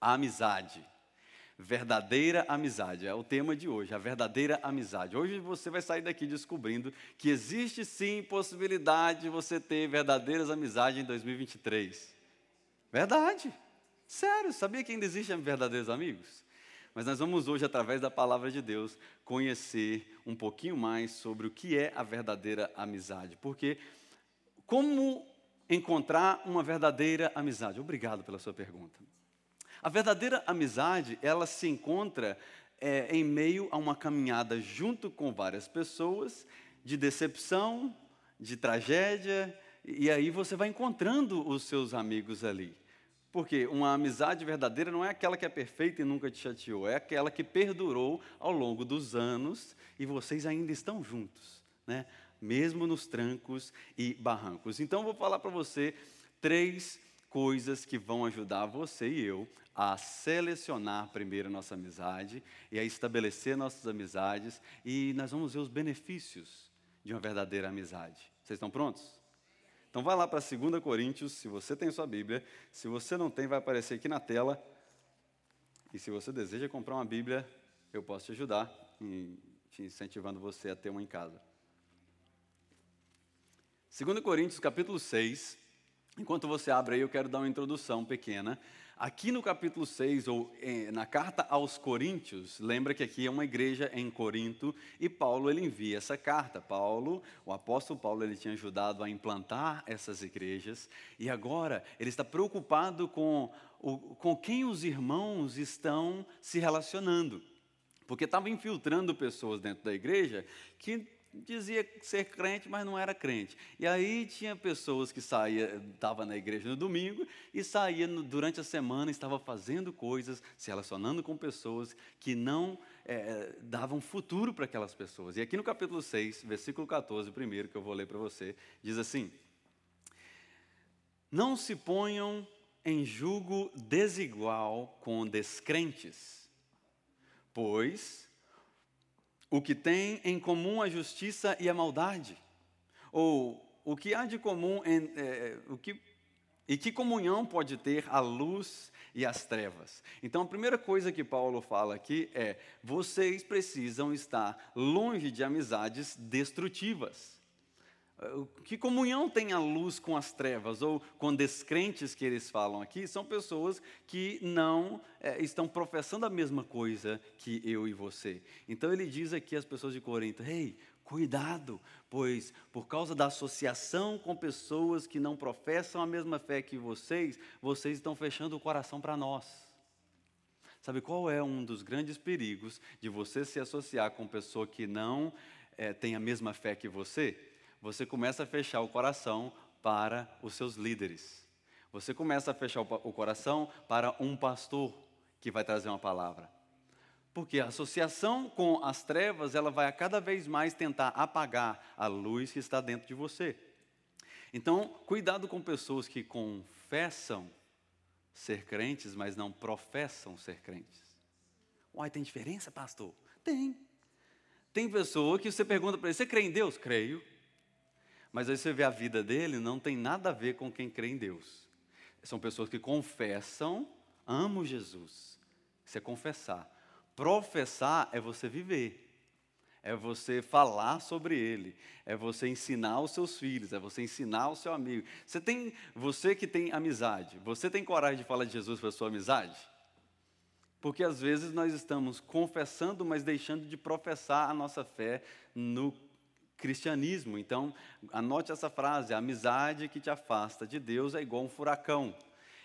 amizade. Verdadeira amizade é o tema de hoje, a verdadeira amizade. Hoje você vai sair daqui descobrindo que existe sim possibilidade de você ter verdadeiras amizades em 2023. Verdade. Sério, sabia que ainda existem verdadeiros amigos? Mas nós vamos hoje, através da palavra de Deus, conhecer um pouquinho mais sobre o que é a verdadeira amizade. Porque como encontrar uma verdadeira amizade? Obrigado pela sua pergunta. A verdadeira amizade, ela se encontra é, em meio a uma caminhada junto com várias pessoas, de decepção, de tragédia, e aí você vai encontrando os seus amigos ali. Porque uma amizade verdadeira não é aquela que é perfeita e nunca te chateou, é aquela que perdurou ao longo dos anos e vocês ainda estão juntos, né? mesmo nos trancos e barrancos. Então, vou falar para você três coisas que vão ajudar você e eu a selecionar primeiro nossa amizade e a estabelecer nossas amizades e nós vamos ver os benefícios de uma verdadeira amizade. Vocês estão prontos? Então vai lá para 2 Coríntios, se você tem sua Bíblia, se você não tem, vai aparecer aqui na tela. E se você deseja comprar uma Bíblia, eu posso te ajudar, te incentivando você a ter uma em casa. 2 Coríntios capítulo 6, Enquanto você abre aí, eu quero dar uma introdução pequena. Aqui no capítulo 6, ou eh, na carta aos Coríntios, lembra que aqui é uma igreja em Corinto e Paulo ele envia essa carta. Paulo, o apóstolo Paulo, ele tinha ajudado a implantar essas igrejas e agora ele está preocupado com, o, com quem os irmãos estão se relacionando. Porque estava infiltrando pessoas dentro da igreja que dizia ser crente, mas não era crente. E aí tinha pessoas que saía, estava na igreja no domingo e saía no, durante a semana, estava fazendo coisas, se relacionando com pessoas que não é, davam futuro para aquelas pessoas. E aqui no capítulo 6, versículo 14, primeiro que eu vou ler para você, diz assim: Não se ponham em julgo desigual com descrentes, pois o que tem em comum a justiça e a maldade? Ou o que há de comum em, é, o que, e que comunhão pode ter a luz e as trevas? Então, a primeira coisa que Paulo fala aqui é: vocês precisam estar longe de amizades destrutivas. Que comunhão tem a luz com as trevas, ou com descrentes que eles falam aqui, são pessoas que não é, estão professando a mesma coisa que eu e você. Então ele diz aqui às pessoas de Corinto: Ei, cuidado, pois por causa da associação com pessoas que não professam a mesma fé que vocês, vocês estão fechando o coração para nós. Sabe qual é um dos grandes perigos de você se associar com pessoa que não é, tem a mesma fé que você? Você começa a fechar o coração para os seus líderes. Você começa a fechar o coração para um pastor que vai trazer uma palavra. Porque a associação com as trevas, ela vai a cada vez mais tentar apagar a luz que está dentro de você. Então, cuidado com pessoas que confessam ser crentes, mas não professam ser crentes. Uai, tem diferença, pastor? Tem. Tem pessoa que você pergunta para ele: você crê em Deus? Creio. Mas aí você vê a vida dele, não tem nada a ver com quem crê em Deus. São pessoas que confessam, amo Jesus. Isso é confessar. Professar é você viver. É você falar sobre ele, é você ensinar os seus filhos, é você ensinar o seu amigo. Você tem, você que tem amizade, você tem coragem de falar de Jesus para a sua amizade? Porque às vezes nós estamos confessando, mas deixando de professar a nossa fé no cristianismo. Então, anote essa frase: a amizade que te afasta de Deus é igual um furacão.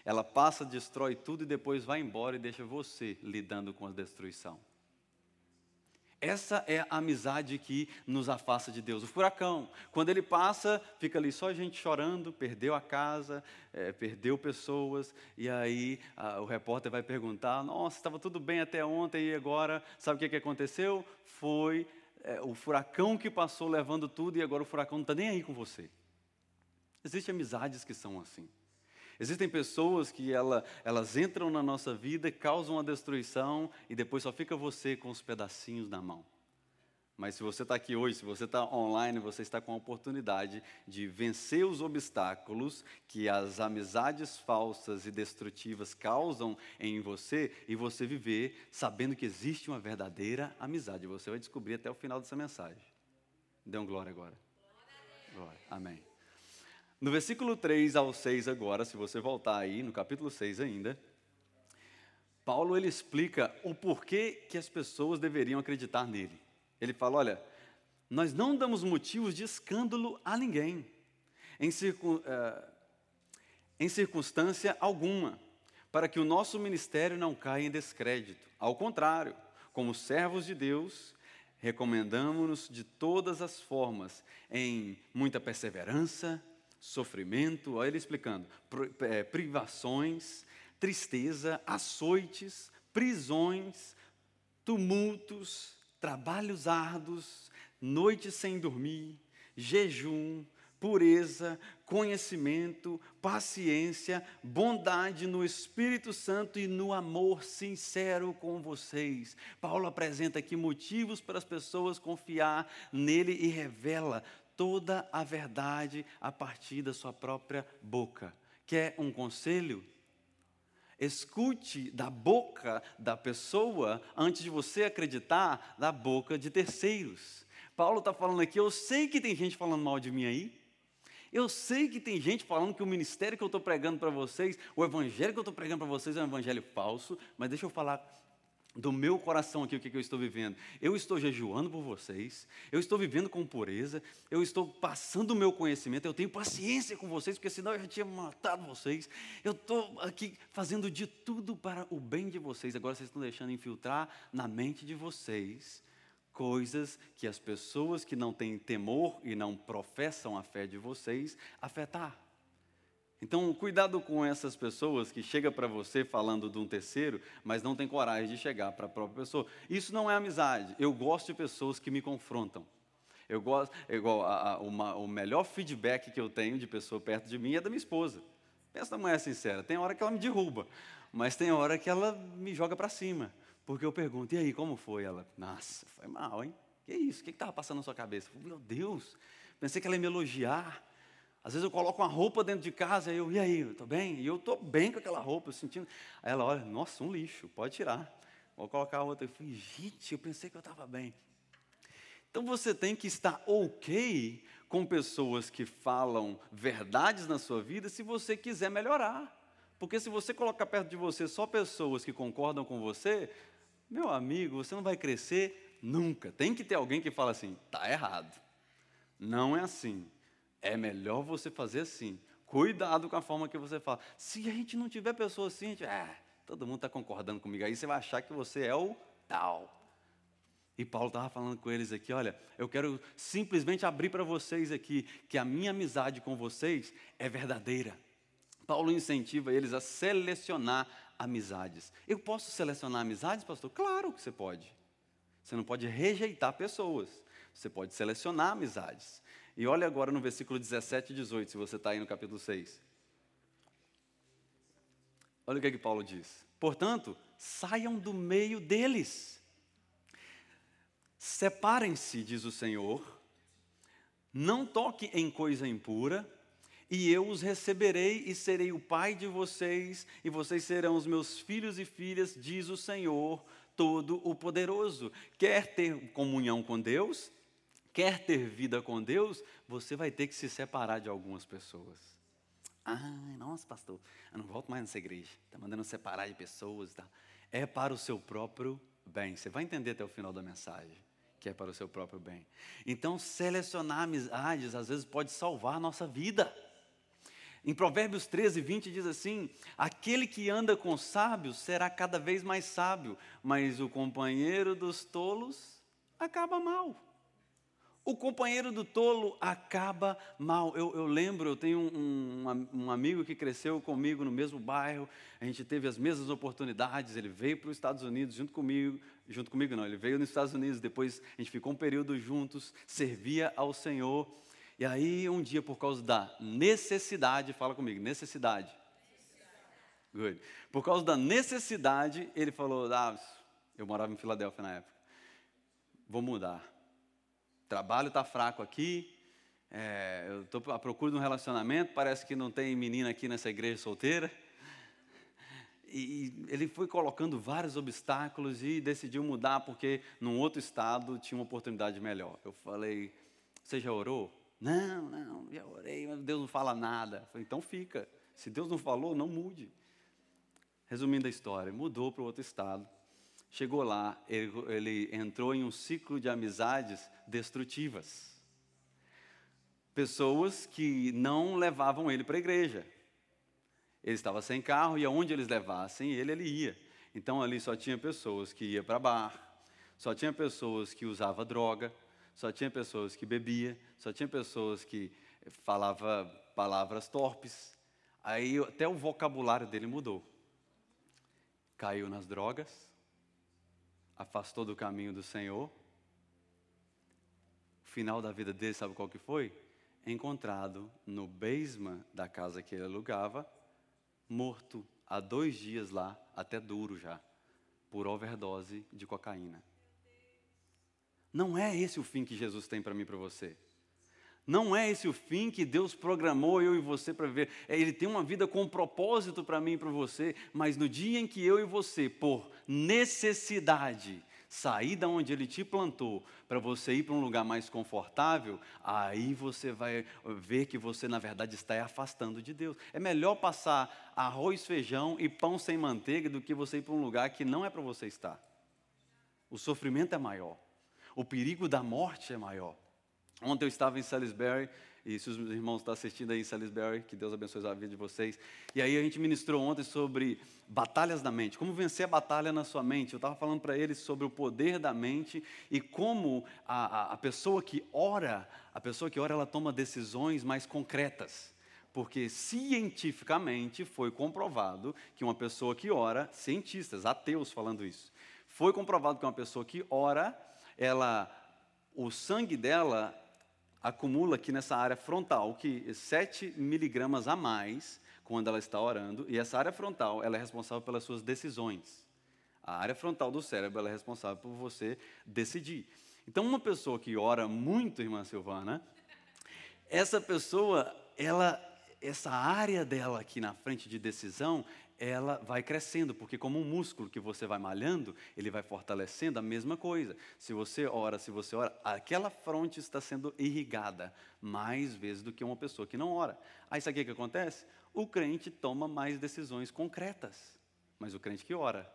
Ela passa, destrói tudo e depois vai embora e deixa você lidando com a destruição. Essa é a amizade que nos afasta de Deus. O furacão, quando ele passa, fica ali só gente chorando, perdeu a casa, é, perdeu pessoas, e aí a, o repórter vai perguntar: Nossa, estava tudo bem até ontem e agora, sabe o que, que aconteceu? Foi é, o furacão que passou levando tudo e agora o furacão não está nem aí com você. Existem amizades que são assim. Existem pessoas que ela, elas entram na nossa vida, causam a destruição e depois só fica você com os pedacinhos na mão. Mas se você está aqui hoje, se você está online, você está com a oportunidade de vencer os obstáculos que as amizades falsas e destrutivas causam em você e você viver sabendo que existe uma verdadeira amizade. Você vai descobrir até o final dessa mensagem. Dê um glória agora. Glória. Amém. No versículo 3 ao 6 agora, se você voltar aí, no capítulo 6 ainda, Paulo ele explica o porquê que as pessoas deveriam acreditar nele. Ele fala: olha, nós não damos motivos de escândalo a ninguém, em, circun, uh, em circunstância alguma, para que o nosso ministério não caia em descrédito. Ao contrário, como servos de Deus, recomendamos-nos de todas as formas, em muita perseverança, sofrimento, olha ele explicando, eh, privações, tristeza, açoites, prisões, tumultos, trabalhos árduos, noites sem dormir, jejum, pureza, conhecimento, paciência, bondade no Espírito Santo e no amor sincero com vocês. Paulo apresenta aqui motivos para as pessoas confiar nele e revela toda a verdade a partir da sua própria boca. Quer um conselho? Escute da boca da pessoa antes de você acreditar da boca de terceiros. Paulo está falando aqui, eu sei que tem gente falando mal de mim aí. Eu sei que tem gente falando que o ministério que eu estou pregando para vocês, o evangelho que eu estou pregando para vocês é um evangelho falso, mas deixa eu falar do meu coração aqui o que, eu estou vivendo. Eu estou jejuando por vocês, eu estou vivendo com pureza, eu estou passando o meu conhecimento, eu tenho paciência com vocês, porque senão eu já tinha matado vocês. Eu estou aqui fazendo de tudo para o bem de vocês. Agora vocês estão deixando infiltrar na mente de vocês coisas que as pessoas que não têm temor e não professam a fé de vocês afetar. Então, cuidado com essas pessoas que chegam para você falando de um terceiro, mas não tem coragem de chegar para a própria pessoa. Isso não é amizade. Eu gosto de pessoas que me confrontam. Eu gosto, é igual a, a, uma, o melhor feedback que eu tenho de pessoa perto de mim é da minha esposa. Pensa na mulher sincera. Tem hora que ela me derruba, mas tem hora que ela me joga para cima. Porque eu pergunto, e aí, como foi? Ela, nossa, foi mal, hein? Que isso? O que estava passando na sua cabeça? Meu Deus, pensei que ela ia me elogiar. Às vezes eu coloco uma roupa dentro de casa e eu, e aí, estou bem? E eu estou bem com aquela roupa, sentindo. Aí ela olha, nossa, um lixo, pode tirar. Vou colocar outra. Eu falei, gente, eu pensei que eu estava bem. Então você tem que estar ok com pessoas que falam verdades na sua vida se você quiser melhorar. Porque se você colocar perto de você só pessoas que concordam com você, meu amigo, você não vai crescer nunca. Tem que ter alguém que fala assim, tá errado. Não é assim. É melhor você fazer assim. Cuidado com a forma que você fala. Se a gente não tiver pessoa assim, gente, é, todo mundo está concordando comigo. Aí você vai achar que você é o tal. E Paulo estava falando com eles aqui: olha, eu quero simplesmente abrir para vocês aqui que a minha amizade com vocês é verdadeira. Paulo incentiva eles a selecionar amizades. Eu posso selecionar amizades, pastor? Claro que você pode. Você não pode rejeitar pessoas. Você pode selecionar amizades. E olha agora no versículo 17 e 18, se você está aí no capítulo 6. Olha o que, é que Paulo diz. Portanto, saiam do meio deles. Separem-se, diz o Senhor. Não toque em coisa impura, e eu os receberei e serei o pai de vocês, e vocês serão os meus filhos e filhas, diz o Senhor Todo-o-Poderoso. Quer ter comunhão com Deus? Quer ter vida com Deus, você vai ter que se separar de algumas pessoas. Ai, nossa, pastor, eu não volto mais nessa igreja. Está mandando separar de pessoas. Tá? É para o seu próprio bem. Você vai entender até o final da mensagem que é para o seu próprio bem. Então, selecionar amizades às vezes pode salvar nossa vida. Em Provérbios 13, 20 diz assim: Aquele que anda com sábios será cada vez mais sábio, mas o companheiro dos tolos acaba mal. O companheiro do tolo acaba mal. Eu, eu lembro, eu tenho um, um, um, amigo que cresceu comigo no mesmo bairro, a gente teve as mesmas oportunidades, ele veio para os Estados Unidos junto comigo, junto comigo não, ele veio nos Estados Unidos, depois a gente ficou um período juntos, servia ao Senhor, e aí um dia por causa da necessidade, fala comigo, necessidade. Good. Por causa da necessidade, ele falou, ah, eu morava em Filadélfia na época, vou mudar trabalho está fraco aqui, é, eu estou à procura de um relacionamento, parece que não tem menina aqui nessa igreja solteira. E ele foi colocando vários obstáculos e decidiu mudar porque num outro estado tinha uma oportunidade melhor. Eu falei, você já orou? Não, não, já orei, mas Deus não fala nada. Falei, então fica. Se Deus não falou, não mude. Resumindo a história, mudou para outro estado. Chegou lá, ele, ele entrou em um ciclo de amizades destrutivas pessoas que não levavam ele para a igreja. Ele estava sem carro e aonde eles levassem ele, ele ia. Então ali só tinha pessoas que iam para bar, só tinha pessoas que usavam droga, só tinha pessoas que bebia, só tinha pessoas que falava palavras torpes. Aí até o vocabulário dele mudou. Caiu nas drogas, afastou do caminho do Senhor. O final da vida dele, sabe qual que foi? encontrado no basement da casa que ele alugava, morto há dois dias lá, até duro já, por overdose de cocaína. Não é esse o fim que Jesus tem para mim e para você. Não é esse o fim que Deus programou eu e você para viver. É, ele tem uma vida com um propósito para mim e para você, mas no dia em que eu e você, por necessidade, sair da onde ele te plantou para você ir para um lugar mais confortável, aí você vai ver que você na verdade está afastando de Deus. É melhor passar arroz, feijão e pão sem manteiga do que você ir para um lugar que não é para você estar. O sofrimento é maior. O perigo da morte é maior. Ontem eu estava em Salisbury e se os irmãos estão assistindo aí em Salisbury, que Deus abençoe a vida de vocês. E aí a gente ministrou ontem sobre batalhas da mente, como vencer a batalha na sua mente. Eu estava falando para eles sobre o poder da mente e como a, a, a pessoa que ora, a pessoa que ora, ela toma decisões mais concretas. Porque cientificamente foi comprovado que uma pessoa que ora, cientistas, ateus falando isso, foi comprovado que uma pessoa que ora, ela, o sangue dela acumula aqui nessa área frontal que 7 miligramas a mais quando ela está orando, e essa área frontal ela é responsável pelas suas decisões. A área frontal do cérebro é responsável por você decidir. Então, uma pessoa que ora muito, irmã Silvana, essa pessoa, ela, essa área dela aqui na frente de decisão, ela vai crescendo, porque como um músculo que você vai malhando, ele vai fortalecendo a mesma coisa. Se você ora, se você ora, aquela fronte está sendo irrigada mais vezes do que uma pessoa que não ora. Aí sabe o que acontece? O crente toma mais decisões concretas, mas o crente que ora.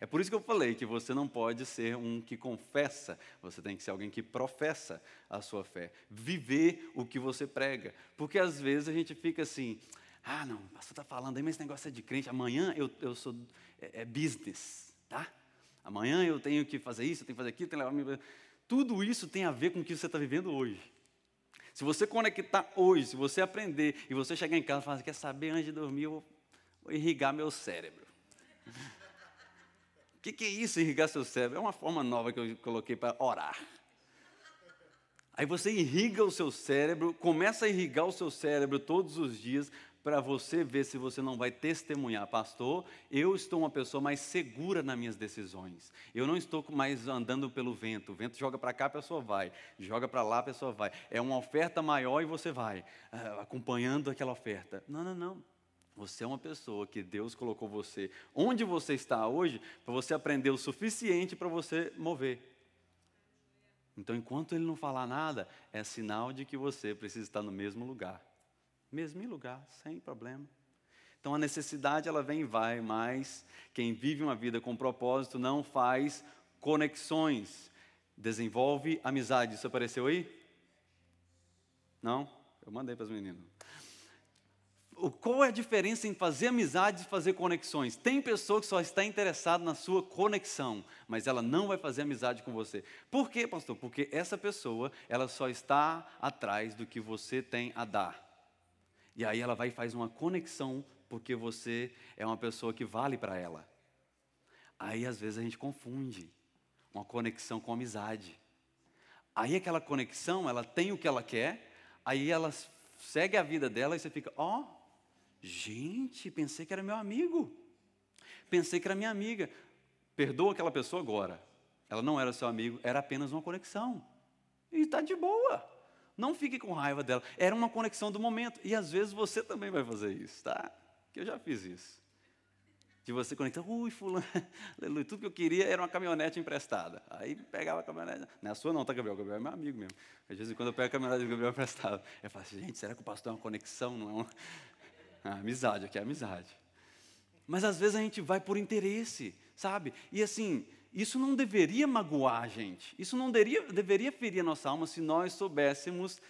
É por isso que eu falei que você não pode ser um que confessa, você tem que ser alguém que professa a sua fé, viver o que você prega. Porque às vezes a gente fica assim, ah, não, o pastor está falando aí, mas esse negócio é de crente. Amanhã eu, eu sou é, é business, tá? Amanhã eu tenho que fazer isso, eu tenho que fazer aquilo, tenho que levar Tudo isso tem a ver com o que você está vivendo hoje. Se você conectar hoje, se você aprender e você chegar em casa e falar, quer saber, antes de dormir, eu vou, vou irrigar meu cérebro. O que, que é isso, irrigar seu cérebro? É uma forma nova que eu coloquei para orar. Aí você irriga o seu cérebro, começa a irrigar o seu cérebro todos os dias, para você ver se você não vai testemunhar, pastor. Eu estou uma pessoa mais segura nas minhas decisões. Eu não estou mais andando pelo vento. O vento joga para cá, a pessoa vai. Joga para lá, a pessoa vai. É uma oferta maior e você vai, ah, acompanhando aquela oferta. Não, não, não. Você é uma pessoa que Deus colocou você onde você está hoje para você aprender o suficiente para você mover. Então, enquanto ele não falar nada, é sinal de que você precisa estar no mesmo lugar. Mesmo lugar, sem problema. Então a necessidade ela vem e vai, mas quem vive uma vida com propósito não faz conexões, desenvolve amizade. Isso apareceu aí? Não? Eu mandei para os meninos. Qual é a diferença em fazer amizade e fazer conexões? Tem pessoa que só está interessada na sua conexão, mas ela não vai fazer amizade com você. Por quê, pastor? Porque essa pessoa, ela só está atrás do que você tem a dar. E aí ela vai e faz uma conexão, porque você é uma pessoa que vale para ela. Aí às vezes a gente confunde uma conexão com amizade. Aí aquela conexão, ela tem o que ela quer, aí ela segue a vida dela e você fica, ó, oh, gente, pensei que era meu amigo. Pensei que era minha amiga. Perdoa aquela pessoa agora. Ela não era seu amigo, era apenas uma conexão. E está de boa. Não fique com raiva dela. Era uma conexão do momento. E às vezes você também vai fazer isso, tá? Que eu já fiz isso. De você conectar, ui, fulano, aleluia, tudo que eu queria era uma caminhonete emprestada. Aí pegava a caminhonete, não é a sua não, tá, Gabriel? Gabriel é meu amigo mesmo. Às vezes quando eu pego a caminhonete do Gabriel emprestada, eu falo assim, gente, será que o pastor é uma conexão? Não é uma... Ah, amizade, aqui é amizade. Mas às vezes a gente vai por interesse, sabe? E assim, isso não deveria magoar a gente, isso não deveria, deveria ferir a nossa alma se nós soubéssemos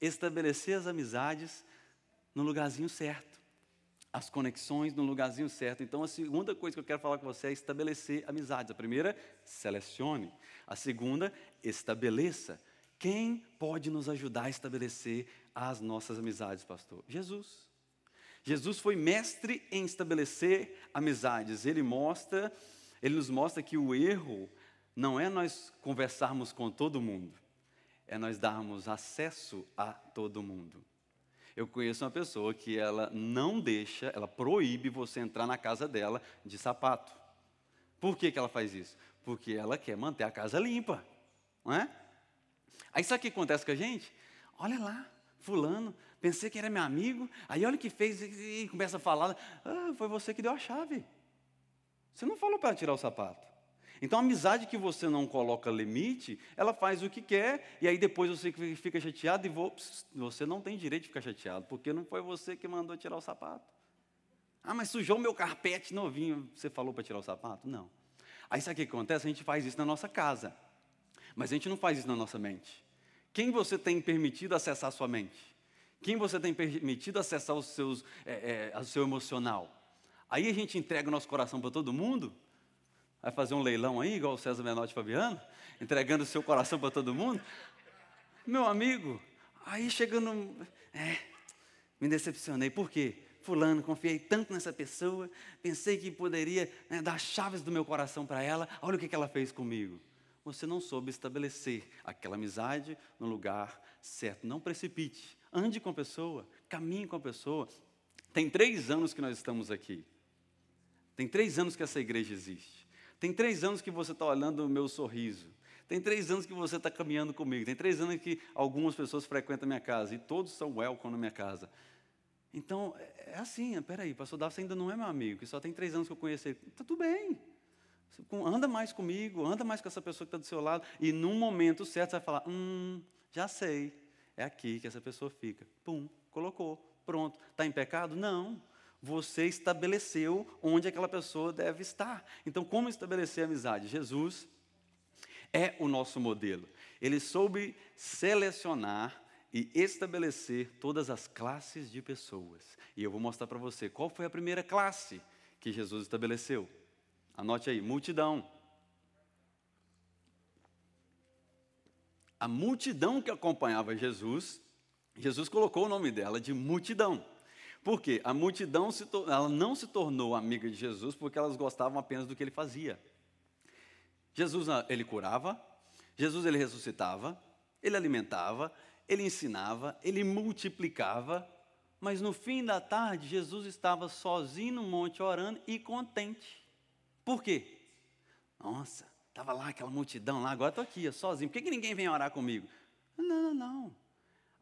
estabelecer as amizades no lugarzinho certo, as conexões no lugarzinho certo. Então, a segunda coisa que eu quero falar com você é estabelecer amizades. A primeira, selecione. A segunda, estabeleça. Quem pode nos ajudar a estabelecer as nossas amizades, pastor? Jesus. Jesus foi mestre em estabelecer amizades. Ele mostra ele nos mostra que o erro não é nós conversarmos com todo mundo, é nós darmos acesso a todo mundo. Eu conheço uma pessoa que ela não deixa, ela proíbe você entrar na casa dela de sapato. Por que, que ela faz isso? Porque ela quer manter a casa limpa, não é? Aí sabe o que acontece com a gente? Olha lá, fulano, pensei que era meu amigo, aí olha o que fez e começa a falar, ah, foi você que deu a chave. Você não falou para tirar o sapato. Então, a amizade que você não coloca limite, ela faz o que quer, e aí depois você fica chateado e você não tem direito de ficar chateado, porque não foi você que mandou tirar o sapato. Ah, mas sujou meu carpete novinho, você falou para tirar o sapato? Não. Aí sabe o que acontece? A gente faz isso na nossa casa, mas a gente não faz isso na nossa mente. Quem você tem permitido acessar a sua mente? Quem você tem permitido acessar os seus, é, é, o seu emocional? Aí a gente entrega o nosso coração para todo mundo, vai fazer um leilão aí, igual o César Menotti Fabiano, entregando o seu coração para todo mundo. Meu amigo, aí chegando. É, me decepcionei. Por quê? Fulano, confiei tanto nessa pessoa, pensei que poderia né, dar chaves do meu coração para ela, olha o que, que ela fez comigo. Você não soube estabelecer aquela amizade no lugar certo. Não precipite. Ande com a pessoa, caminhe com a pessoa. Tem três anos que nós estamos aqui. Tem três anos que essa igreja existe. Tem três anos que você está olhando o meu sorriso. Tem três anos que você está caminhando comigo. Tem três anos que algumas pessoas frequentam a minha casa. E todos são welcome na minha casa. Então, é, é assim, peraí, pastor Davi ainda não é meu amigo, que só tem três anos que eu conheci ele. Está tudo bem. Anda mais comigo, anda mais com essa pessoa que está do seu lado. E num momento certo você vai falar, hum, já sei. É aqui que essa pessoa fica. Pum, colocou, pronto. Está em pecado? Não você estabeleceu onde aquela pessoa deve estar. Então, como estabelecer amizade? Jesus é o nosso modelo. Ele soube selecionar e estabelecer todas as classes de pessoas. E eu vou mostrar para você qual foi a primeira classe que Jesus estabeleceu. Anote aí: multidão. A multidão que acompanhava Jesus, Jesus colocou o nome dela de multidão. Por quê? A multidão ela não se tornou amiga de Jesus porque elas gostavam apenas do que ele fazia. Jesus ah, ele curava, Jesus ele ressuscitava, ele alimentava, ele ensinava, ele multiplicava, mas no fim da tarde Jesus estava sozinho no monte orando e contente. Por quê? Nossa, estava lá aquela multidão lá, agora estou aqui, sozinho. Por que, que ninguém vem orar comigo? Não, não, não.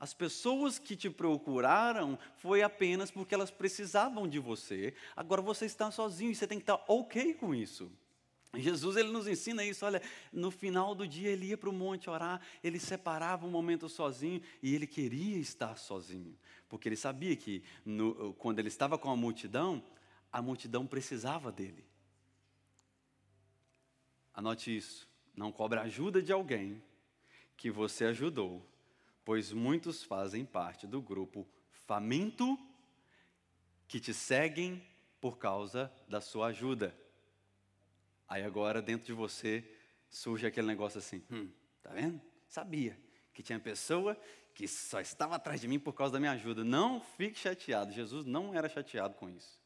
As pessoas que te procuraram foi apenas porque elas precisavam de você. Agora você está sozinho e você tem que estar ok com isso. Jesus ele nos ensina isso. Olha, no final do dia ele ia para o monte orar, ele separava um momento sozinho e ele queria estar sozinho, porque ele sabia que no, quando ele estava com a multidão, a multidão precisava dele. Anote isso. Não cobra ajuda de alguém que você ajudou pois muitos fazem parte do grupo faminto que te seguem por causa da sua ajuda. Aí agora dentro de você surge aquele negócio assim, hum, tá vendo? Sabia que tinha pessoa que só estava atrás de mim por causa da minha ajuda. Não fique chateado, Jesus não era chateado com isso.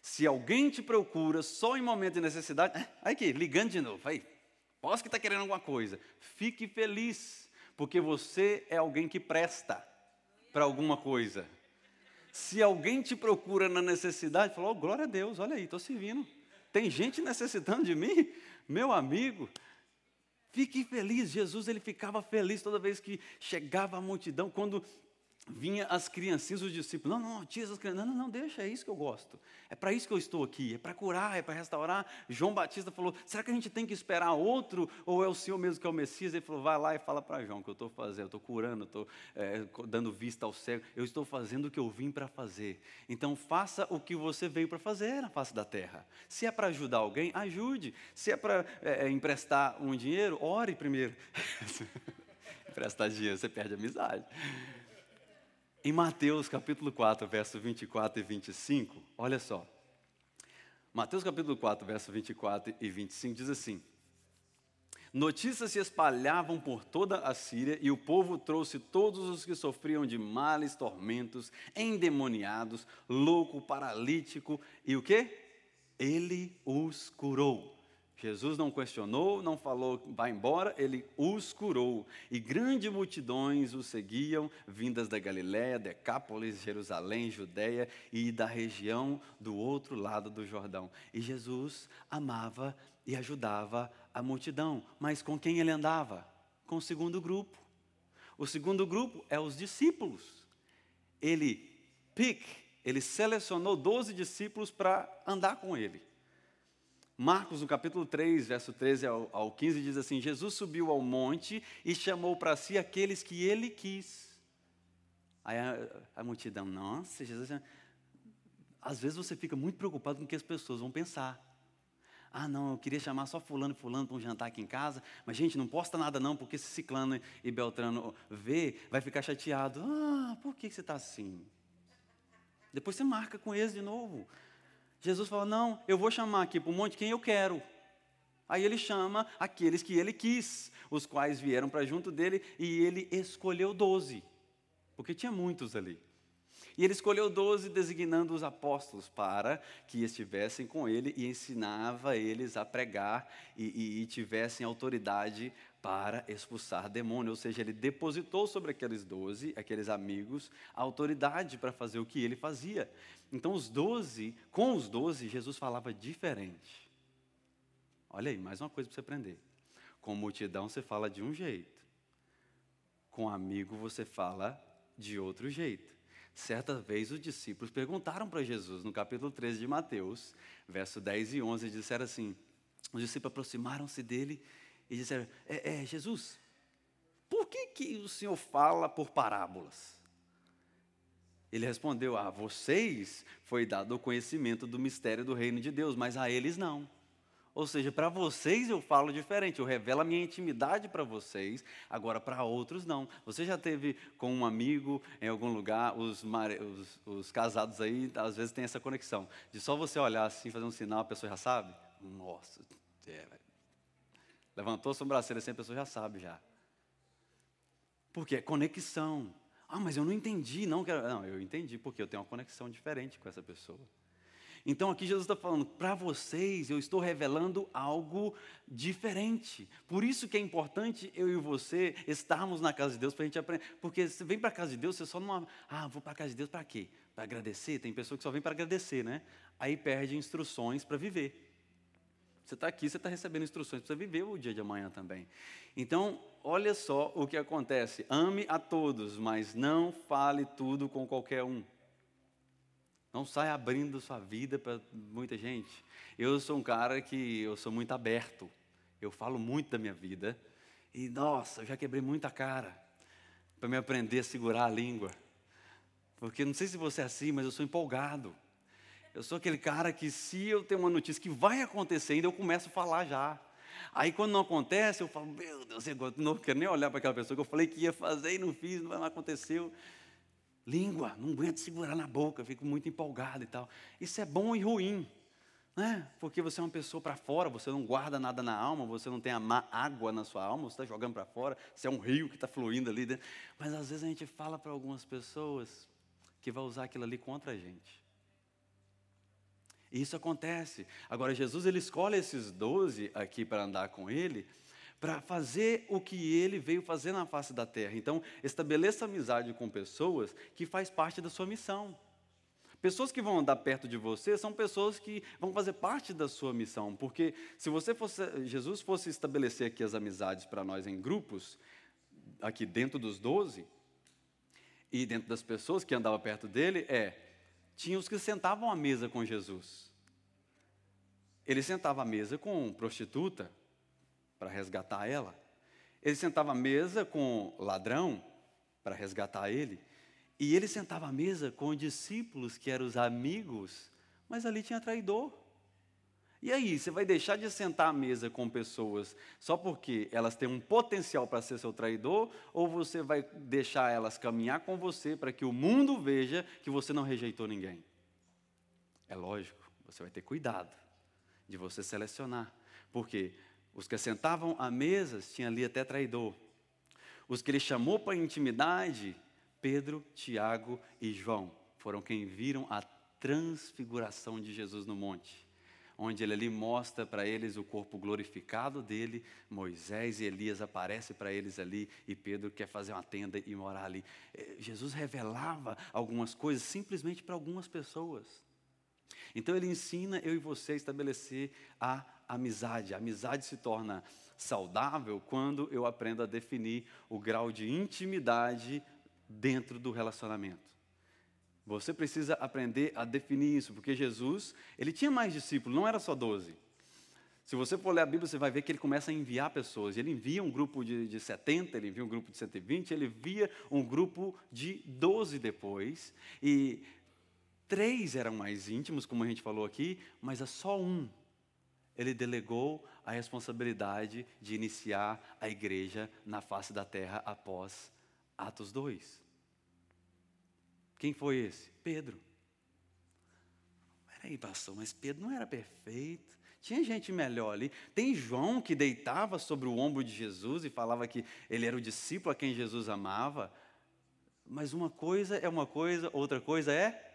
Se alguém te procura só em momento de necessidade, aí aqui, ligando de novo, aí, posso que está querendo alguma coisa, fique feliz porque você é alguém que presta para alguma coisa. Se alguém te procura na necessidade, fala, oh, glória a Deus, olha aí, estou servindo. Tem gente necessitando de mim, meu amigo. Fique feliz. Jesus ele ficava feliz toda vez que chegava a multidão, quando vinha as criancinhas, os discípulos, não, não, tira essas crianças, não, não, não, deixa, é isso que eu gosto, é para isso que eu estou aqui, é para curar, é para restaurar. João Batista falou, será que a gente tem que esperar outro, ou é o Senhor mesmo que é o Messias? Ele falou, vai lá e fala para João que eu estou fazendo, estou curando, estou é, dando vista ao cego, eu estou fazendo o que eu vim para fazer. Então faça o que você veio para fazer na face da terra. Se é para ajudar alguém, ajude. Se é para é, é, emprestar um dinheiro, ore primeiro. emprestar dinheiro, você perde a amizade. Em Mateus capítulo 4, verso 24 e 25, olha só. Mateus capítulo 4, verso 24 e 25 diz assim: Notícias se espalhavam por toda a Síria e o povo trouxe todos os que sofriam de males, tormentos, endemoniados, louco, paralítico e o que? Ele os curou. Jesus não questionou, não falou, vai embora, ele os curou. E grandes multidões o seguiam, vindas da Galiléia, Decápolis, Jerusalém, Judéia e da região do outro lado do Jordão. E Jesus amava e ajudava a multidão. Mas com quem ele andava? Com o segundo grupo. O segundo grupo é os discípulos. Ele pick, ele selecionou 12 discípulos para andar com ele. Marcos, no capítulo 3, verso 13 ao, ao 15, diz assim: Jesus subiu ao monte e chamou para si aqueles que ele quis. Aí a, a multidão, nossa, Jesus. Às vezes você fica muito preocupado com o que as pessoas vão pensar. Ah, não, eu queria chamar só fulano e fulano para um jantar aqui em casa, mas gente, não posta nada não, porque se Ciclano e Beltrano vê, vai ficar chateado. Ah, por que você está assim? Depois você marca com eles de novo. Jesus fala: Não, eu vou chamar aqui para um monte quem eu quero. Aí ele chama aqueles que ele quis, os quais vieram para junto dele, e ele escolheu doze, porque tinha muitos ali. E ele escolheu doze, designando os apóstolos para que estivessem com ele e ensinava eles a pregar e, e, e tivessem autoridade para expulsar demônio. Ou seja, ele depositou sobre aqueles doze, aqueles amigos, a autoridade para fazer o que ele fazia. Então, os doze, com os doze, Jesus falava diferente. Olha aí, mais uma coisa para você aprender. Com multidão você fala de um jeito. Com amigo você fala de outro jeito. Certa vez os discípulos perguntaram para Jesus, no capítulo 13 de Mateus, verso 10 e 11, disseram assim: os discípulos aproximaram-se dele e disseram: é, é, Jesus, por que, que o Senhor fala por parábolas? Ele respondeu: A vocês foi dado o conhecimento do mistério do reino de Deus, mas a eles não. Ou seja, para vocês eu falo diferente, eu revelo a minha intimidade para vocês, agora para outros não. Você já teve com um amigo em algum lugar, os, os, os, casados aí, às vezes tem essa conexão, de só você olhar assim, fazer um sinal, a pessoa já sabe? Nossa, é, levantou a sobrancelha assim, a pessoa já sabe já. Porque é conexão. Ah, mas eu não entendi, não quero. Não, eu entendi, porque eu tenho uma conexão diferente com essa pessoa. Então aqui Jesus está falando, para vocês eu estou revelando algo diferente. Por isso que é importante eu e você estarmos na casa de Deus para a gente aprender. Porque você vem para a casa de Deus, você só não. Ah, vou para a casa de Deus para quê? Para agradecer? Tem pessoa que só vem para agradecer, né? Aí perde instruções para viver. Você está aqui, você está recebendo instruções para viver o dia de amanhã também. Então, olha só o que acontece. Ame a todos, mas não fale tudo com qualquer um. Não saia abrindo sua vida para muita gente. Eu sou um cara que eu sou muito aberto. Eu falo muito da minha vida. E, nossa, eu já quebrei muita cara para me aprender a segurar a língua. Porque não sei se você é assim, mas eu sou empolgado. Eu sou aquele cara que, se eu tenho uma notícia que vai acontecer ainda, eu começo a falar já. Aí, quando não acontece, eu falo, meu Deus, eu não quero nem olhar para aquela pessoa que eu falei que ia fazer e não fiz, não aconteceu. Língua, não aguento segurar na boca, fico muito empolgado e tal. Isso é bom e ruim, né? Porque você é uma pessoa para fora, você não guarda nada na alma, você não tem água na sua alma, você está jogando para fora, você é um rio que está fluindo ali dentro. Mas às vezes a gente fala para algumas pessoas que vai usar aquilo ali contra a gente. Isso acontece. Agora, Jesus ele escolhe esses doze aqui para andar com ele, para fazer o que ele veio fazer na face da terra. Então, estabeleça amizade com pessoas que faz parte da sua missão. Pessoas que vão andar perto de você são pessoas que vão fazer parte da sua missão, porque se você fosse, Jesus fosse estabelecer aqui as amizades para nós em grupos, aqui dentro dos doze, e dentro das pessoas que andavam perto dele, é, tinha os que sentavam à mesa com Jesus. Ele sentava à mesa com prostituta, para resgatar ela. Ele sentava à mesa com ladrão, para resgatar ele. E ele sentava à mesa com discípulos que eram os amigos, mas ali tinha traidor. E aí, você vai deixar de sentar à mesa com pessoas só porque elas têm um potencial para ser seu traidor, ou você vai deixar elas caminhar com você para que o mundo veja que você não rejeitou ninguém? É lógico, você vai ter cuidado de você selecionar, porque os que sentavam à mesa tinham ali até traidor. Os que ele chamou para intimidade Pedro, Tiago e João foram quem viram a transfiguração de Jesus no monte, onde ele ali mostra para eles o corpo glorificado dele, Moisés e Elias aparecem para eles ali e Pedro quer fazer uma tenda e morar ali. É, Jesus revelava algumas coisas simplesmente para algumas pessoas. Então ele ensina eu e você a estabelecer a amizade. A amizade se torna saudável quando eu aprendo a definir o grau de intimidade dentro do relacionamento. Você precisa aprender a definir isso, porque Jesus, ele tinha mais discípulos, não era só doze. Se você for ler a Bíblia, você vai ver que ele começa a enviar pessoas. Ele envia um grupo de, de 70, ele envia um grupo de 120, ele envia um grupo de 12 depois. E três eram mais íntimos, como a gente falou aqui, mas é só um. Ele delegou a responsabilidade de iniciar a igreja na face da terra após Atos 2. Quem foi esse? Pedro. Peraí, pastor, mas Pedro não era perfeito. Tinha gente melhor ali. Tem João que deitava sobre o ombro de Jesus e falava que ele era o discípulo a quem Jesus amava. Mas uma coisa é uma coisa, outra coisa é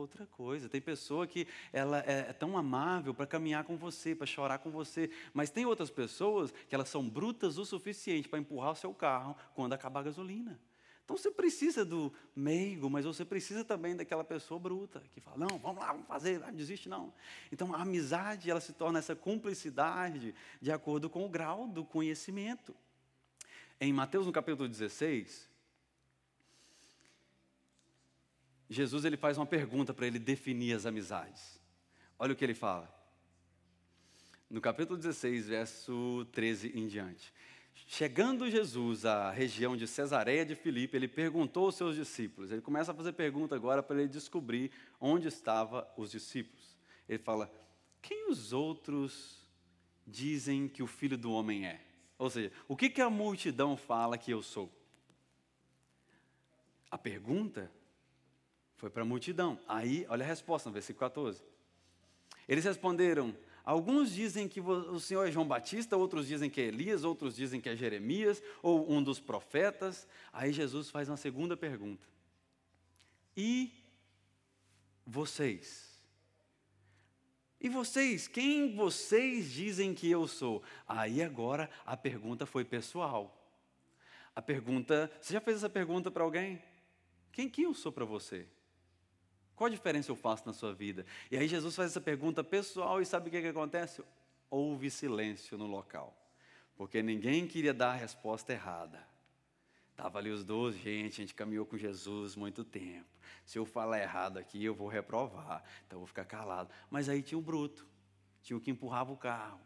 outra coisa. Tem pessoa que ela é tão amável para caminhar com você, para chorar com você, mas tem outras pessoas que elas são brutas o suficiente para empurrar o seu carro quando acabar a gasolina. Então você precisa do meigo, mas você precisa também daquela pessoa bruta que fala: "Não, vamos lá, vamos fazer, não desiste não". Então a amizade, ela se torna essa cumplicidade de acordo com o grau do conhecimento. Em Mateus no capítulo 16, Jesus ele faz uma pergunta para ele definir as amizades. Olha o que ele fala. No capítulo 16, verso 13 em diante. Chegando Jesus à região de Cesareia de Filipe, ele perguntou aos seus discípulos. Ele começa a fazer pergunta agora para ele descobrir onde estavam os discípulos. Ele fala: Quem os outros dizem que o filho do homem é? Ou seja, o que, que a multidão fala que eu sou? A pergunta foi para a multidão. Aí, olha a resposta no versículo 14. Eles responderam: Alguns dizem que o Senhor é João Batista, outros dizem que é Elias, outros dizem que é Jeremias, ou um dos profetas. Aí Jesus faz uma segunda pergunta: E vocês? E vocês? Quem vocês dizem que eu sou? Aí agora a pergunta foi pessoal. A pergunta, você já fez essa pergunta para alguém? Quem que eu sou para você? Qual a diferença eu faço na sua vida? E aí Jesus faz essa pergunta pessoal e sabe o que, que acontece? Houve silêncio no local, porque ninguém queria dar a resposta errada. Estava ali os doze, gente, a gente caminhou com Jesus muito tempo. Se eu falar errado aqui, eu vou reprovar, então eu vou ficar calado. Mas aí tinha o bruto, tinha o que empurrava o carro,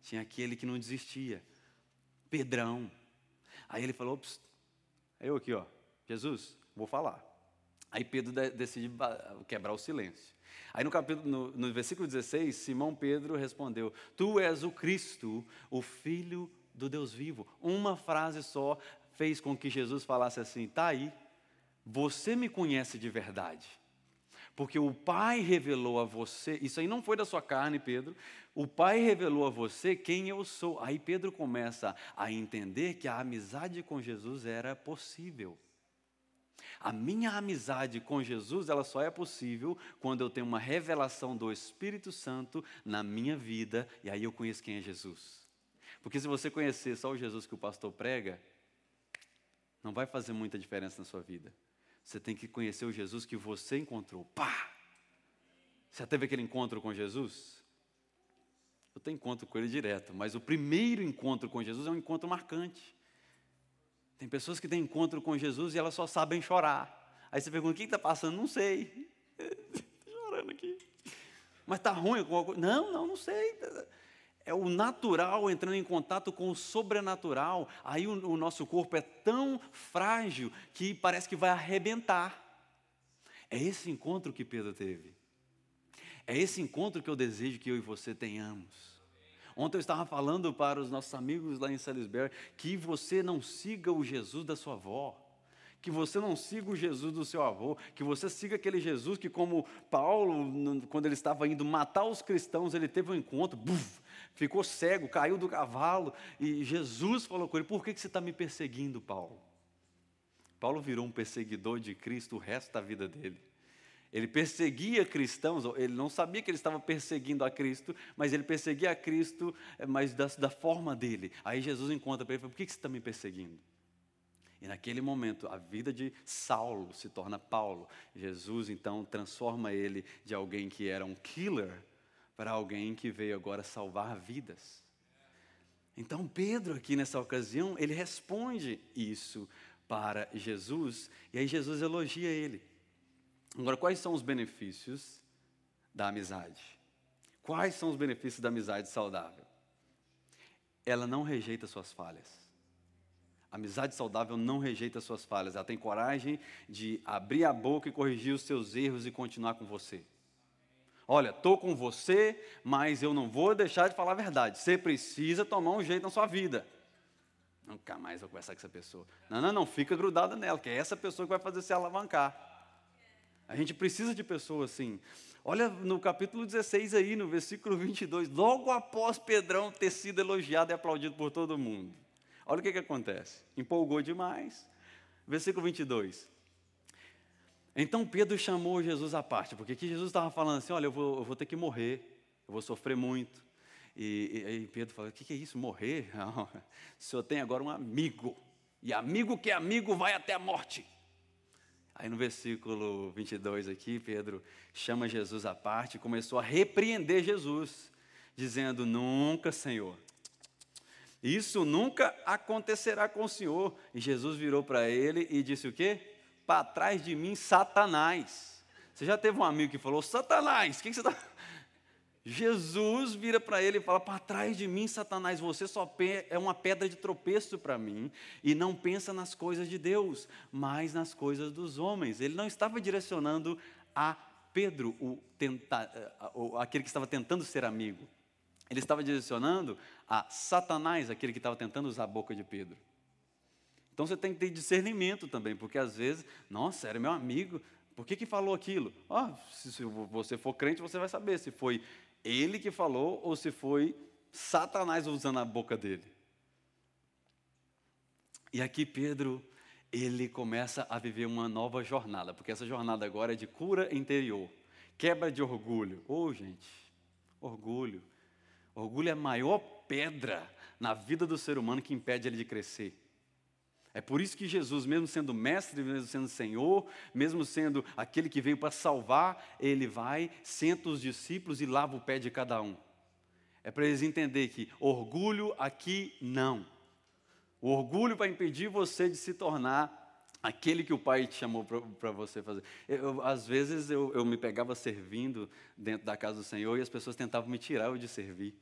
tinha aquele que não desistia, Pedrão. Aí ele falou: eu aqui, ó, Jesus, vou falar. Aí Pedro decide quebrar o silêncio. Aí no capítulo, no, no, versículo 16, Simão Pedro respondeu: Tu és o Cristo, o Filho do Deus vivo. Uma frase só fez com que Jesus falasse assim: Tá aí, você me conhece de verdade. Porque o Pai revelou a você, isso aí não foi da sua carne, Pedro. O Pai revelou a você quem eu sou. Aí Pedro começa a entender que a amizade com Jesus era possível. A minha amizade com Jesus, ela só é possível quando eu tenho uma revelação do Espírito Santo na minha vida e aí eu conheço quem é Jesus. Porque se você conhecer só o Jesus que o pastor prega, não vai fazer muita diferença na sua vida. Você tem que conhecer o Jesus que você encontrou. Pá! Você teve aquele encontro com Jesus? Eu tenho encontro com ele direto, mas o primeiro encontro com Jesus é um encontro marcante. Tem pessoas que têm encontro com Jesus e elas só sabem chorar. Aí você pergunta: o que está passando? Não sei. Estou chorando aqui. Mas está ruim alguma coisa? Não, não, não sei é o natural entrando em contato com o sobrenatural. Aí o, o, nosso corpo é tão frágil que parece que vai arrebentar. É esse encontro que Pedro teve. É esse encontro que eu desejo que eu e você tenhamos. Ontem eu estava falando para os nossos amigos lá em Salisbury que você não siga o Jesus da sua avó que você não siga o Jesus do seu avô, que você siga aquele Jesus que, como Paulo, quando ele estava indo matar os cristãos, ele teve um encontro, buf, ficou cego, caiu do cavalo, e Jesus falou com ele: Por que, que você está me perseguindo, Paulo? Paulo virou um perseguidor de Cristo o resto da vida dele. Ele perseguia cristãos, ele não sabia que ele estava perseguindo a Cristo, mas ele perseguia a Cristo, eh, mas da, da forma dele. Aí Jesus encontra para ele e fala: Por que, que você está me perseguindo? E naquele momento, a vida de Saulo se torna Paulo. Jesus então transforma ele de alguém que era um killer para alguém que veio agora salvar vidas. Então, Pedro, aqui nessa ocasião, ele responde isso para Jesus, e aí Jesus elogia ele. Agora, quais são os benefícios da amizade? Quais são os benefícios da amizade saudável? Ela não rejeita suas falhas. A amizade saudável não rejeita suas falhas, ela tem coragem de abrir a boca e corrigir os seus erros e continuar com você. Olha, estou com você, mas eu não vou deixar de falar a verdade. Você precisa tomar um jeito na sua vida. Nunca mais vou conversar com essa pessoa. Não, não, não, fica grudada nela, que é essa pessoa que vai fazer se alavancar. A gente precisa de pessoas assim. Olha no capítulo 16 aí, no versículo 22, logo após Pedrão ter sido elogiado e aplaudido por todo mundo. Olha o que, que acontece. Empolgou demais. Versículo 22. Então Pedro chamou Jesus à parte, porque aqui Jesus estava falando assim: olha, eu vou, eu vou ter que morrer, eu vou sofrer muito. E, e, e Pedro falou: o que, que é isso, morrer? Não, o senhor tem agora um amigo, e amigo que é amigo vai até a morte. Aí no versículo 22 aqui, Pedro chama Jesus à parte e começou a repreender Jesus, dizendo: Nunca, Senhor, isso nunca acontecerá com o Senhor. E Jesus virou para ele e disse o quê? para trás de mim, Satanás. Você já teve um amigo que falou, Satanás, o que, que, você está. Jesus vira para ele e fala: Para trás de mim, Satanás, você só é uma pedra de tropeço para mim e não pensa nas coisas de Deus, mas nas coisas dos homens. Ele não estava direcionando a Pedro, o tenta, aquele que estava tentando ser amigo. Ele estava direcionando a Satanás, aquele que estava tentando usar a boca de Pedro. Então você tem que ter discernimento também, porque às vezes, nossa, era meu amigo, por que, que falou aquilo? Se você for crente, você vai saber se foi ele que falou ou se foi Satanás usando a boca dele. E aqui Pedro, ele começa a viver uma nova jornada, porque essa jornada agora é de cura interior, quebra de orgulho. Oh, gente, orgulho. Orgulho é a maior pedra na vida do ser humano que impede ele de crescer. É por isso que Jesus, mesmo sendo mestre, mesmo sendo Senhor, mesmo sendo aquele que veio para salvar, ele vai, senta os discípulos e lava o pé de cada um. É para eles entenderem que orgulho aqui não. O orgulho vai impedir você de se tornar aquele que o Pai te chamou para você fazer. Eu, às vezes eu, eu me pegava servindo dentro da casa do Senhor e as pessoas tentavam me tirar eu de servir.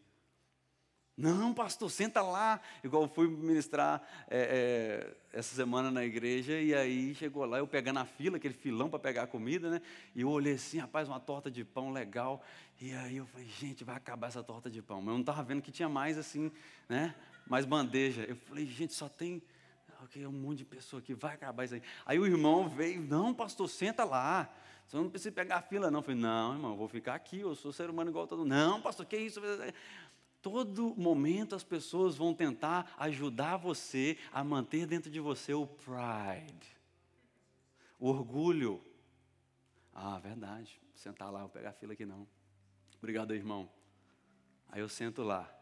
Não, pastor, senta lá. Igual eu fui ministrar é, é, essa semana na igreja, e aí chegou lá, eu pegando a fila, aquele filão para pegar a comida, né? E eu olhei assim, rapaz, uma torta de pão legal. E aí eu falei, gente, vai acabar essa torta de pão. Mas eu não estava vendo que tinha mais assim, né? Mais bandeja. Eu falei, gente, só tem. Ok, um monte de pessoa aqui, vai acabar isso aí. Aí o irmão veio, não, pastor, senta lá. Você não precisa pegar a fila, não. Eu falei, não, irmão, vou ficar aqui, eu sou ser humano igual todo mundo. Não, pastor, que isso? Todo momento as pessoas vão tentar ajudar você a manter dentro de você o pride, o orgulho. Ah, verdade. Sentar lá, vou pegar a fila aqui não. Obrigado, irmão. Aí eu sento lá.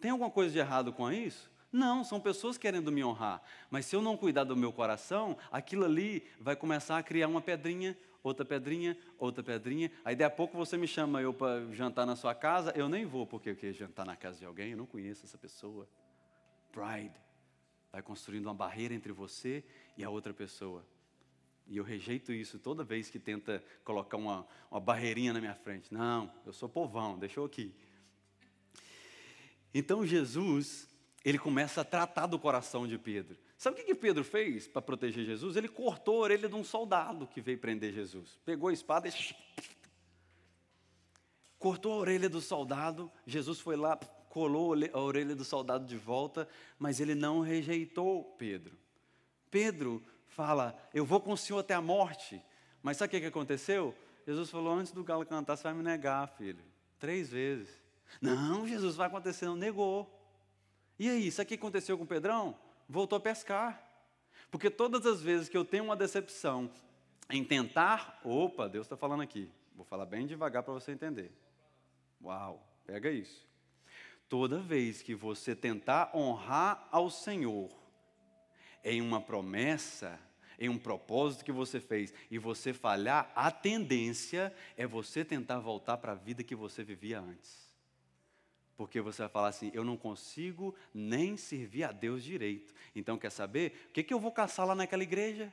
Tem alguma coisa de errado com isso? Não, são pessoas querendo me honrar. Mas se eu não cuidar do meu coração, aquilo ali vai começar a criar uma pedrinha, outra pedrinha, outra pedrinha. Aí daqui a pouco você me chama eu para jantar na sua casa, eu nem vou, porque eu quero jantar na casa de alguém, eu não conheço essa pessoa. Pride vai construindo uma barreira entre você e a outra pessoa. E eu rejeito isso toda vez que tenta colocar uma, uma barreirinha na minha frente. Não, eu sou povão, deixou aqui. Então Jesus, ele começa a tratar do coração de Pedro. Sabe o que, Pedro fez para proteger Jesus? Ele cortou a orelha de um soldado que veio prender Jesus. Pegou a espada e. Cortou a orelha do soldado. Jesus foi lá, colou a orelha do soldado de volta, mas ele não rejeitou Pedro. Pedro fala: Eu vou com o Senhor até a morte. Mas sabe o que, aconteceu? Jesus falou: Antes do galo cantar, você vai me negar, filho. Três vezes. Não, Jesus, vai acontecer. Não negou. E aí, sabe o que aconteceu com Pedrão? Voltou a pescar. Porque todas as vezes que eu tenho uma decepção em tentar, opa, Deus está falando aqui. Vou falar bem devagar para você entender. Uau, pega isso. Toda vez que você tentar honrar ao Senhor em uma promessa, em um propósito que você fez e você falhar, a tendência é você tentar voltar para a vida que você vivia antes. Porque você vai falar assim: eu não consigo nem servir a Deus direito. Então, quer saber? O que, que eu vou caçar lá naquela igreja?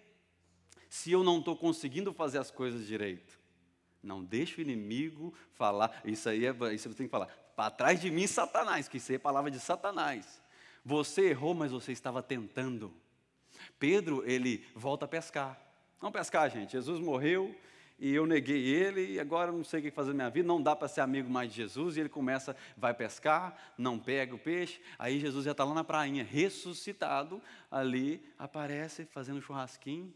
Se eu não estou conseguindo fazer as coisas direito. Não deixe o inimigo falar. Isso aí é, isso você tem que falar. Para trás de mim, Satanás, que isso aí é palavra de Satanás. Você errou, mas você estava tentando. Pedro, ele volta a pescar. Vamos pescar, gente. Jesus morreu e eu neguei ele e agora não sei o que fazer na minha vida, não dá para ser amigo mais de Jesus. E ele começa, vai pescar, não pega o peixe. Aí Jesus já está lá na prainha, ressuscitado, ali, aparece fazendo churrasquinho,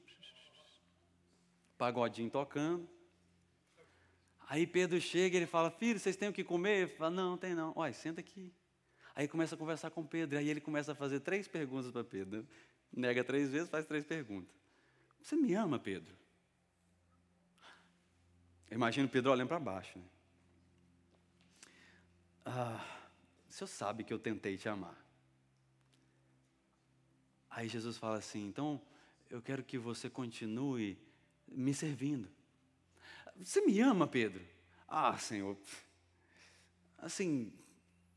pagodinho tocando. Aí Pedro chega e ele fala, filho, vocês têm o que comer? Ele fala, não, tem não. Olha, senta aqui. Aí começa a conversar com Pedro, aí ele começa a fazer três perguntas para Pedro. Nega três vezes, faz três perguntas. Você me ama, Pedro? Imagina Pedro olhando para baixo. Né? Ah, o senhor sabe que eu tentei te amar. Aí Jesus fala assim: então eu quero que você continue me servindo. Você me ama, Pedro? Ah, Senhor. Assim,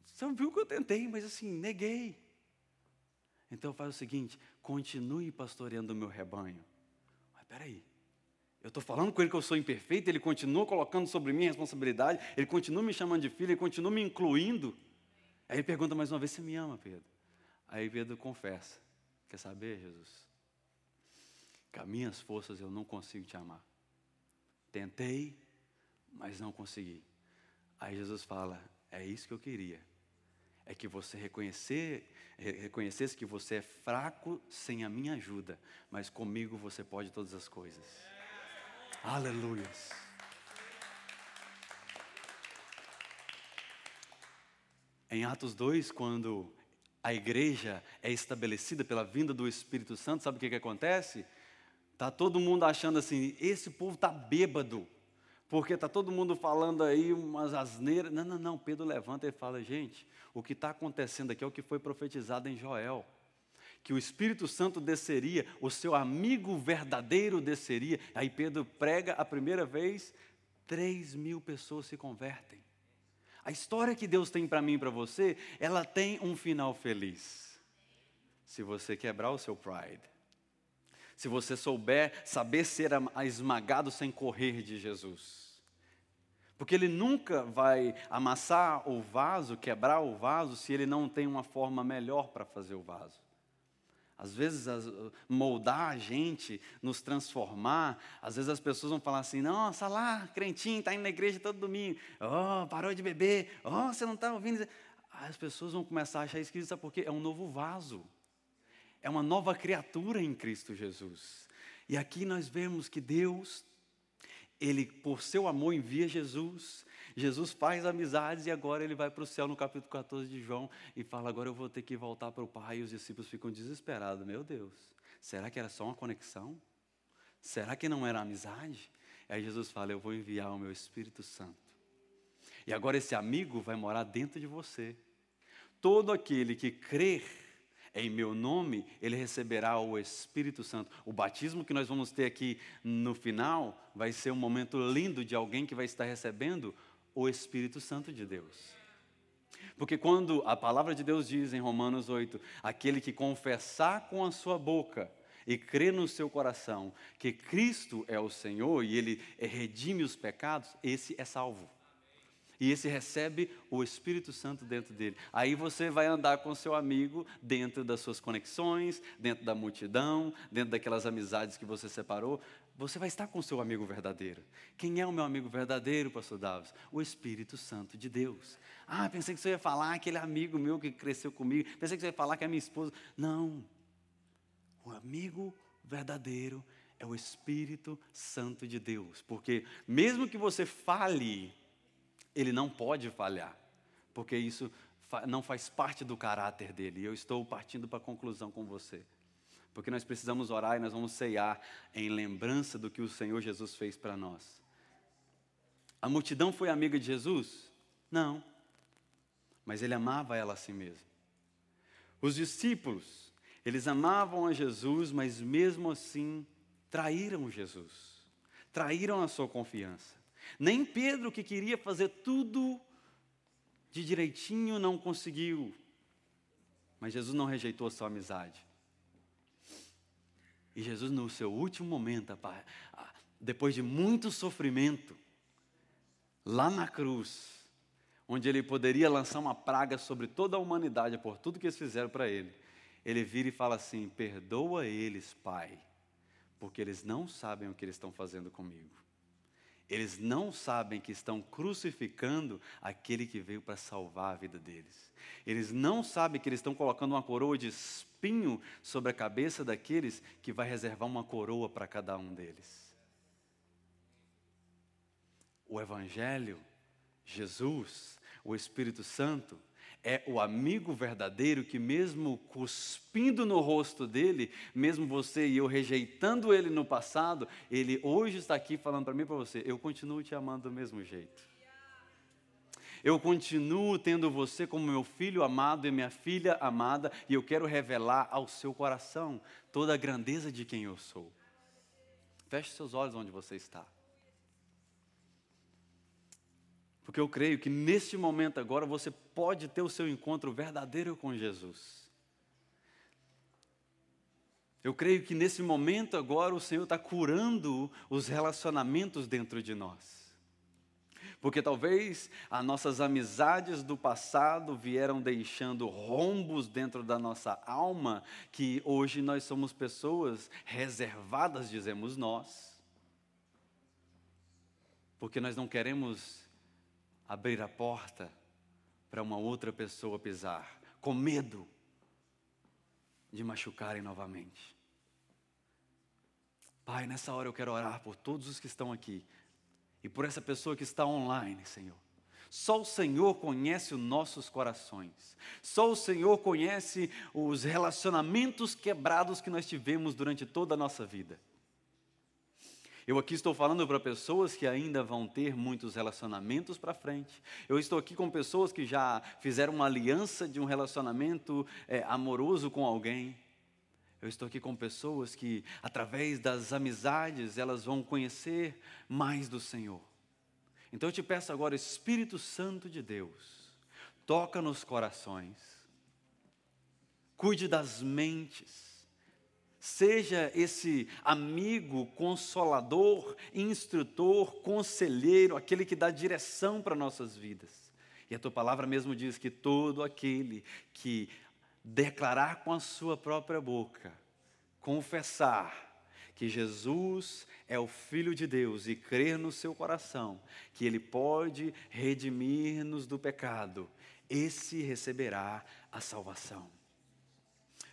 você viu que eu tentei, mas assim, neguei. Então faz o seguinte: continue pastoreando o meu rebanho. Mas peraí, eu estou falando com ele que eu sou imperfeito, ele continua colocando sobre mim a responsabilidade, ele continua me chamando de filho, ele continua me incluindo. Aí ele pergunta mais uma vez: Você me ama, Pedro? Aí Pedro confessa: Quer saber, Jesus? Com as minhas forças eu não consigo te amar. Tentei, mas não consegui. Aí Jesus fala: É isso que eu queria é que você reconhecer, reconhecesse que você é fraco sem a minha ajuda, mas comigo você pode todas as coisas. Aleluia. Em Atos 2, quando a igreja é estabelecida pela vinda do Espírito Santo, sabe o que, que acontece? Tá todo mundo achando assim, esse povo tá bêbado, porque está todo mundo falando aí umas asneiras. Não, não, não. Pedro levanta e fala: gente, o que está acontecendo aqui é o que foi profetizado em Joel. Que o Espírito Santo desceria, o seu amigo verdadeiro desceria. Aí Pedro prega a primeira vez, três mil pessoas se convertem. A história que Deus tem para mim e para você, ela tem um final feliz. Se você quebrar o seu pride, se você souber saber ser esmagado sem correr de Jesus. Porque ele nunca vai amassar o vaso, quebrar o vaso, se ele não tem uma forma melhor para fazer o vaso. Às vezes, moldar a gente, nos transformar, às vezes as pessoas vão falar assim: nossa, lá, crentinho, está indo na igreja todo domingo, oh, parou de beber, oh, você não está ouvindo. As pessoas vão começar a achar esquisito, sabe por quê? É um novo vaso é uma nova criatura em Cristo Jesus. E aqui nós vemos que Deus, Ele, por seu amor, envia Jesus. Jesus faz amizades e agora ele vai para o céu no capítulo 14 de João e fala: Agora eu vou ter que voltar para o Pai. E os discípulos ficam desesperados: Meu Deus, será que era só uma conexão? Será que não era amizade? Aí Jesus fala: Eu vou enviar o meu Espírito Santo. E agora esse amigo vai morar dentro de você. Todo aquele que crer em meu nome, ele receberá o Espírito Santo. O batismo que nós vamos ter aqui no final vai ser um momento lindo de alguém que vai estar recebendo o Espírito Santo de Deus. Porque quando a palavra de Deus diz em Romanos 8: aquele que confessar com a sua boca e crer no seu coração que Cristo é o Senhor e ele redime os pecados, esse é salvo e esse recebe o Espírito Santo dentro dele. Aí você vai andar com seu amigo dentro das suas conexões, dentro da multidão, dentro daquelas amizades que você separou. Você vai estar com seu amigo verdadeiro. Quem é o meu amigo verdadeiro, pastor Davis? O Espírito Santo de Deus. Ah, pensei que você ia falar aquele amigo meu que cresceu comigo. Pensei que você ia falar que é minha esposa. Não. O amigo verdadeiro é o Espírito Santo de Deus. Porque mesmo que você fale ele não pode falhar, porque isso não faz parte do caráter dele. E eu estou partindo para a conclusão com você. Porque nós precisamos orar e nós vamos ceiar em lembrança do que o Senhor Jesus fez para nós. A multidão foi amiga de Jesus? Não. Mas ele amava ela a si mesmo. Os discípulos, eles amavam a Jesus, mas mesmo assim traíram Jesus. Traíram a sua confiança. Nem Pedro, que queria fazer tudo de direitinho, não conseguiu. Mas Jesus não rejeitou a sua amizade. E Jesus, no seu último momento, depois de muito sofrimento, lá na cruz, onde ele poderia lançar uma praga sobre toda a humanidade por tudo que eles fizeram para ele, ele vira e fala assim: Perdoa eles, Pai, porque eles não sabem o que eles estão fazendo comigo. Eles não sabem que estão crucificando aquele que veio para salvar a vida deles. Eles não sabem que eles estão colocando uma coroa de espinho sobre a cabeça daqueles que vai reservar uma coroa para cada um deles. O Evangelho, Jesus, o Espírito Santo, é o amigo verdadeiro que, mesmo cuspindo no rosto dele, mesmo você e eu rejeitando ele no passado, ele hoje está aqui falando para mim e para você: eu continuo te amando do mesmo jeito. Eu continuo tendo você como meu filho amado e minha filha amada, e eu quero revelar ao seu coração toda a grandeza de quem eu sou. Feche seus olhos onde você está. Porque eu creio que neste momento agora você pode ter o seu encontro verdadeiro com Jesus. Eu creio que nesse momento agora o Senhor está curando os relacionamentos dentro de nós. Porque talvez as nossas amizades do passado vieram deixando rombos dentro da nossa alma, que hoje nós somos pessoas reservadas, dizemos nós. Porque nós não queremos abrir a porta para uma outra pessoa pisar, com medo de machucarem novamente. Pai, nessa hora eu quero orar por todos os que estão aqui e por essa pessoa que está online, Senhor. Só o Senhor conhece os nossos corações. Só o Senhor conhece os relacionamentos quebrados que nós tivemos durante toda a nossa vida. Eu aqui estou falando para pessoas que ainda vão ter muitos relacionamentos para frente. Eu estou aqui com pessoas que já fizeram uma aliança de um relacionamento é, amoroso com alguém. Eu estou aqui com pessoas que, através das amizades, elas vão conhecer mais do Senhor. Então eu te peço agora, Espírito Santo de Deus, toca nos corações, cuide das mentes, Seja esse amigo, consolador, instrutor, conselheiro, aquele que dá direção para nossas vidas. E a tua palavra mesmo diz que todo aquele que declarar com a sua própria boca, confessar que Jesus é o Filho de Deus e crer no seu coração que Ele pode redimir-nos do pecado, esse receberá a salvação.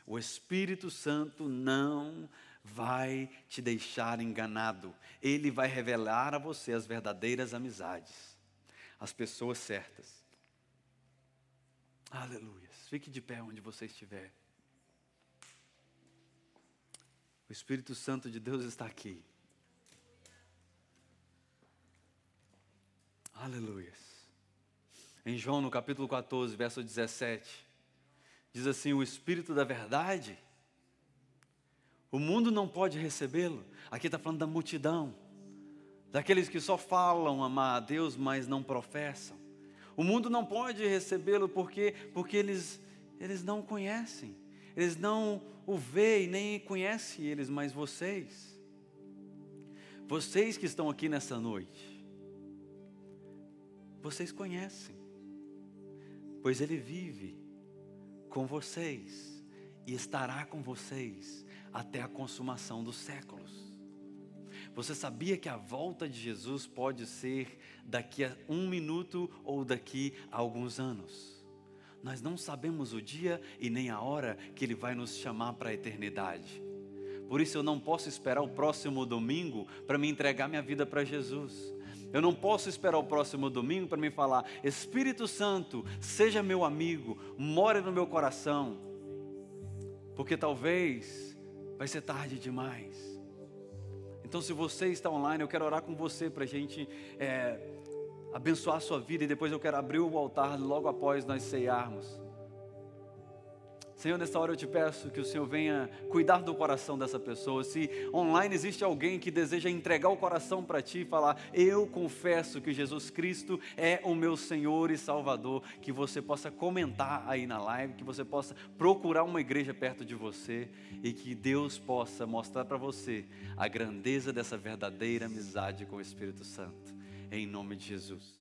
O Espírito Santo não vai te deixar enganado. Ele vai revelar a você as verdadeiras amizades, as pessoas certas. Aleluia. Fique de pé onde você estiver. O Espírito Santo de Deus está aqui. Aleluia. Em João, no capítulo 14, verso 17, diz assim: o Espírito da Verdade. O mundo não pode recebê-lo. Aqui está falando da multidão, daqueles que só falam amar a Deus, mas não professam. O mundo não pode recebê-lo porque, porque eles, eles não conhecem, eles não o veem nem conhecem eles, mas vocês, vocês que estão aqui nessa noite, vocês conhecem, pois Ele vive com vocês e estará com vocês até a consumação dos séculos. Você sabia que a volta de Jesus pode ser daqui a um minuto ou daqui a alguns anos? Nós não sabemos o dia e nem a hora que Ele vai nos chamar para a eternidade. Por isso eu não posso esperar o próximo domingo para me entregar minha vida para Jesus. Eu não posso esperar o próximo domingo para me falar: Espírito Santo, seja meu amigo, more no meu coração, porque talvez vai ser tarde demais. Então, se você está online, eu quero orar com você para a gente é, abençoar a sua vida e depois eu quero abrir o altar logo após nós ceiarmos. Senhor, nessa hora eu te peço que o Senhor venha cuidar do coração dessa pessoa. Se online existe alguém que deseja entregar o coração para ti e falar, eu confesso que Jesus Cristo é o meu Senhor e Salvador, que você possa comentar aí na live, que você possa procurar uma igreja perto de você e que Deus possa mostrar para você a grandeza dessa verdadeira amizade com o Espírito Santo. Em nome de Jesus.